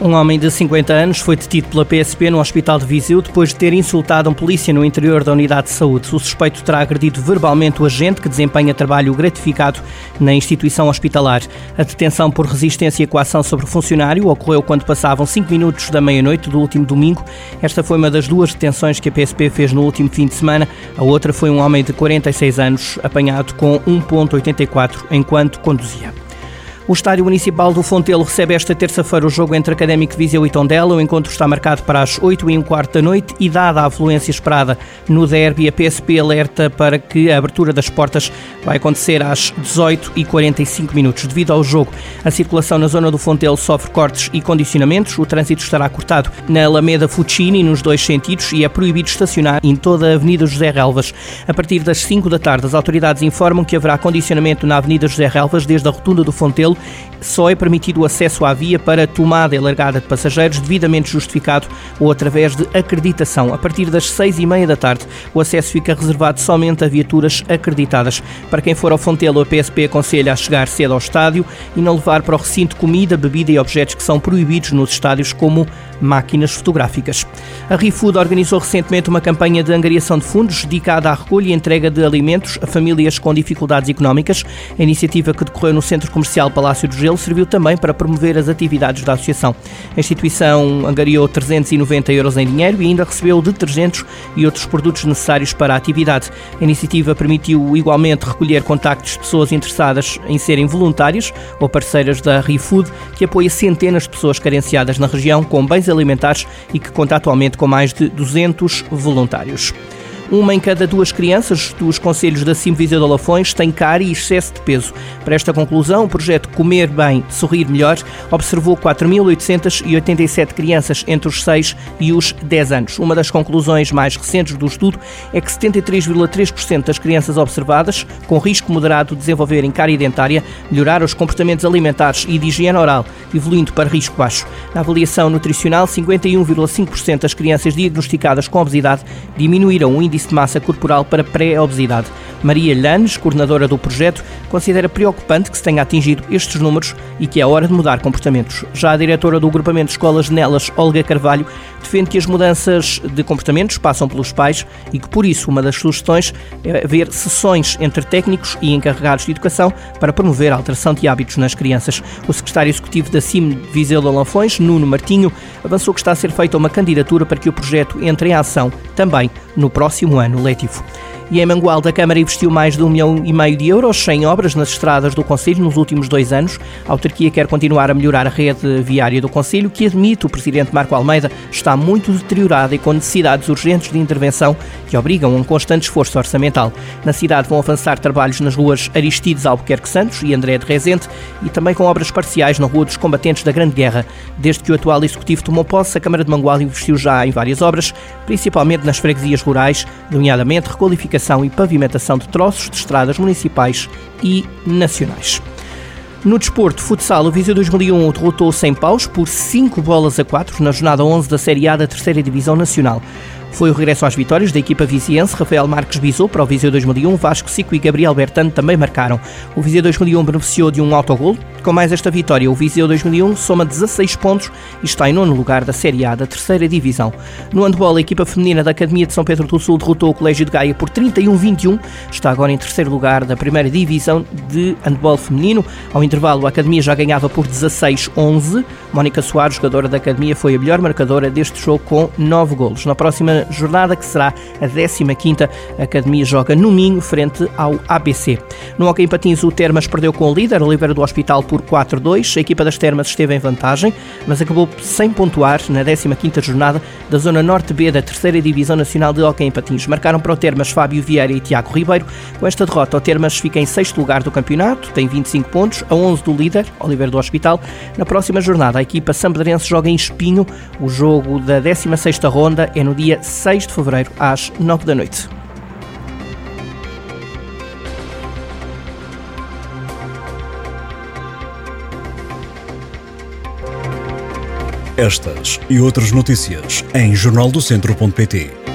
Um homem de 50 anos foi detido pela PSP no Hospital de Viseu depois de ter insultado um polícia no interior da unidade de saúde. O suspeito terá agredido verbalmente o agente que desempenha trabalho gratificado na instituição hospitalar. A detenção por resistência e coação sobre o funcionário ocorreu quando passavam 5 minutos da meia-noite do último domingo. Esta foi uma das duas detenções que a PSP fez no último fim de semana. A outra foi um homem de 46 anos apanhado com 1.84 enquanto conduzia. O Estádio Municipal do Fontelo recebe esta terça-feira o jogo entre Académico Viseu e Tondela. O encontro está marcado para as 8 e um quarto da noite e, dada a afluência esperada no derby, a PSP alerta para que a abertura das portas vai acontecer às 18 e 45 minutos. Devido ao jogo, a circulação na zona do Fontelo sofre cortes e condicionamentos. O trânsito estará cortado na Alameda Fucini nos dois sentidos e é proibido estacionar em toda a Avenida José Relvas. A partir das 5 da tarde, as autoridades informam que haverá condicionamento na Avenida José Relvas desde a rotunda do Fontelo só é permitido o acesso à via para tomada e largada de passageiros devidamente justificado ou através de acreditação. A partir das seis e meia da tarde, o acesso fica reservado somente a viaturas acreditadas. Para quem for ao Fontelo, a PSP aconselha a chegar cedo ao estádio e não levar para o recinto comida, bebida e objetos que são proibidos nos estádios, como máquinas fotográficas. A ReFood organizou recentemente uma campanha de angariação de fundos dedicada à recolha e entrega de alimentos a famílias com dificuldades económicas. A iniciativa que decorreu no Centro Comercial Palácio do Gelo serviu também para promover as atividades da associação. A instituição angariou 390 euros em dinheiro e ainda recebeu detergentes e outros produtos necessários para a atividade. A iniciativa permitiu igualmente recolher contactos de pessoas interessadas em serem voluntárias ou parceiras da ReFood, que apoia centenas de pessoas carenciadas na região com bens alimentares e que conta atualmente com mais de 200 voluntários. Uma em cada duas crianças dos Conselhos da Cimo Viseu de Lafões tem cárie e excesso de peso. Para esta conclusão, o projeto Comer Bem, Sorrir Melhor observou 4.887 crianças entre os 6 e os 10 anos. Uma das conclusões mais recentes do estudo é que 73,3% das crianças observadas com risco moderado de desenvolverem cárie dentária melhoraram os comportamentos alimentares e de higiene oral, evoluindo para risco baixo. Na avaliação nutricional, 51,5% das crianças diagnosticadas com obesidade diminuíram o índice de massa corporal para pré-obesidade. Maria Llanes, coordenadora do projeto, considera preocupante que se tenha atingido estes números e que é hora de mudar comportamentos. Já a diretora do agrupamento de escolas Nelas, Olga Carvalho, defende que as mudanças de comportamentos passam pelos pais e que, por isso, uma das sugestões é haver sessões entre técnicos e encarregados de educação para promover a alteração de hábitos nas crianças. O secretário executivo da CIM Viseu de Lanfões, Nuno Martinho, avançou que está a ser feita uma candidatura para que o projeto entre em ação também no próximo ano letivo. E em Mangualda, a Câmara investiu mais de um milhão e meio de euros em obras nas estradas do Conselho nos últimos dois anos. A autarquia quer continuar a melhorar a rede viária do Conselho, que admite o Presidente Marco Almeida está muito deteriorada e com necessidades urgentes de intervenção que obrigam a um constante esforço orçamental. Na cidade vão avançar trabalhos nas ruas Aristides Albuquerque Santos e André de Rezende e também com obras parciais na Rua dos Combatentes da Grande Guerra. Desde que o atual Executivo tomou posse, a Câmara de Mangualda investiu já em várias obras, principalmente nas freguesias rurais, nomeadamente requalificação e pavimentação de troços de estradas municipais e nacionais. No desporto, futsal, o Viseu 2001 derrotou sem paus por 5 bolas a 4 na jornada 11 da Série A da Terceira Divisão Nacional. Foi o regresso às vitórias da equipa viziense. Rafael Marques bisou para o Viseu 2001, Vasco Cico e Gabriel Bertano também marcaram. O Viseu 2001 beneficiou de um autogol. Com mais esta vitória, o Viseu 2001 soma 16 pontos e está em nono lugar da Série A da terceira divisão. No handball, a equipa feminina da Academia de São Pedro do Sul derrotou o Colégio de Gaia por 31-21. Está agora em terceiro lugar da primeira divisão de handball feminino. Ao intervalo, a Academia já ganhava por 16-11. Mónica Soares, jogadora da Academia, foi a melhor marcadora deste jogo com 9 golos. Na próxima jornada, que será a 15ª. A Academia joga no Minho, frente ao ABC. No Hockey em Patins, o Termas perdeu com o líder, Oliveira do Hospital, por 4-2. A equipa das Termas esteve em vantagem, mas acabou sem pontuar na 15ª jornada da Zona Norte B da Terceira Divisão Nacional de Hockey em Patins. Marcaram para o Termas Fábio Vieira e Tiago Ribeiro. Com esta derrota, o Termas fica em sexto lugar do campeonato, tem 25 pontos, a 11 do líder, Oliveira do Hospital. Na próxima jornada, a equipa sampedrense joga em Espinho. O jogo da 16ª ronda é no dia 6 de fevereiro, às 9 da noite. Estas e outras notícias em jornaldocentro.pt.